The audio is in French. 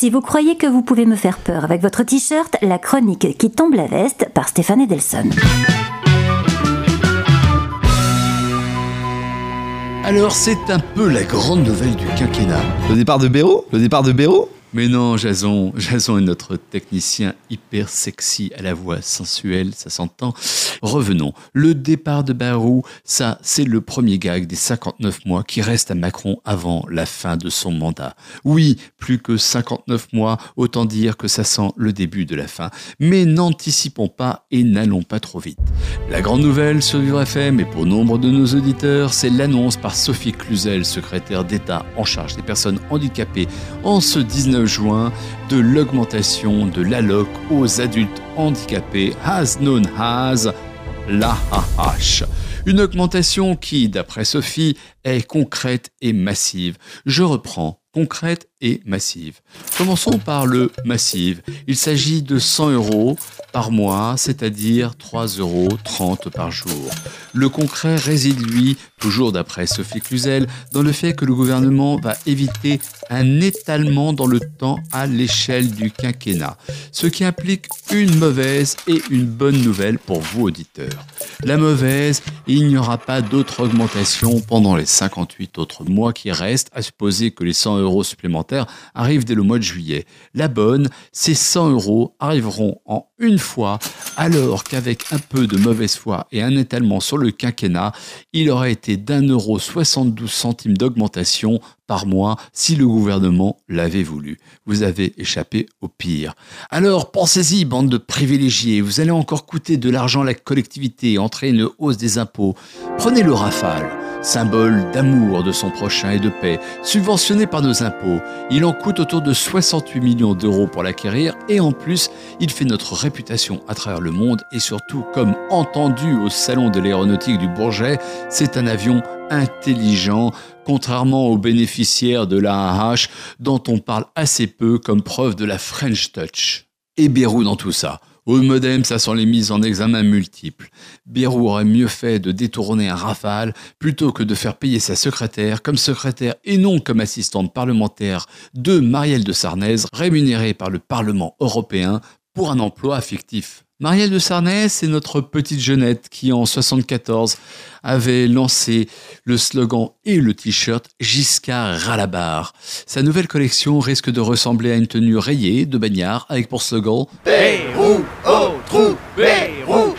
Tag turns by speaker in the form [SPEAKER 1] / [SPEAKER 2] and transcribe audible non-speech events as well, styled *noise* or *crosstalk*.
[SPEAKER 1] Si vous croyez que vous pouvez me faire peur avec votre t-shirt, la chronique qui tombe la veste par Stéphane Edelson.
[SPEAKER 2] Alors c'est un peu la grande nouvelle du quinquennat.
[SPEAKER 3] Le départ de Béraud Le départ de Béraud?
[SPEAKER 2] Mais non, Jason, *laughs* Jason est notre technicien hyper sexy à la voix sensuelle, ça s'entend. Revenons. Le départ de Barou, ça, c'est le premier gag des 59 mois qui reste à Macron avant la fin de son mandat. Oui, plus que 59 mois, autant dire que ça sent le début de la fin. Mais n'anticipons pas et n'allons pas trop vite. La grande nouvelle sur Vivre FM et pour nombre de nos auditeurs, c'est l'annonce par Sophie Cluzel, secrétaire d'État en charge des personnes handicapées, en ce 19 juin de l'augmentation de l'alloc aux adultes handicapés, as known as l'AAH. Une augmentation qui, d'après Sophie, est concrète et massive. Je reprends, concrète et massive. Commençons par le massive. Il s'agit de 100 euros par mois, c'est-à-dire 3,30 euros par jour. Le concret réside, lui, toujours d'après Sophie Cluzel, dans le fait que le gouvernement va éviter un étalement dans le temps à l'échelle du quinquennat, ce qui implique une mauvaise et une bonne nouvelle pour vous auditeurs. La mauvaise, il n'y aura pas d'autre augmentation pendant les 58 autres mois qui restent, à supposer que les 100 euros supplémentaires arrivent dès le mois de juillet. La bonne, ces 100 euros arriveront en une fois, alors qu'avec un peu de mauvaise foi et un étalement sur le quinquennat, il aurait été d'un euro 72 centimes d'augmentation par mois si le gouvernement l'avait voulu. Vous avez échappé au pire. Alors pensez-y, bande de privilégiés, vous allez encore coûter de l'argent à la collectivité, entraîner une hausse des impôts. Prenez le rafale symbole d'amour de son prochain et de paix, subventionné par nos impôts. Il en coûte autour de 68 millions d'euros pour l'acquérir et en plus, il fait notre réputation à travers le monde et surtout, comme entendu au salon de l'aéronautique du Bourget, c'est un avion intelligent, contrairement aux bénéficiaires de l'AAH dont on parle assez peu comme preuve de la French Touch. Et Bérou dans tout ça? Au modem, ça sent les mises en examen multiples. Bérou aurait mieux fait de détourner un rafale plutôt que de faire payer sa secrétaire comme secrétaire et non comme assistante parlementaire de Marielle de Sarnez, rémunérée par le Parlement européen pour un emploi fictif. Marielle de Sarnez, c'est notre petite jeunette qui, en 74, avait lancé le slogan et le t-shirt Giscard Ralabar. Sa nouvelle collection risque de ressembler à une tenue rayée de bagnard avec pour slogan
[SPEAKER 4] trou, Bérou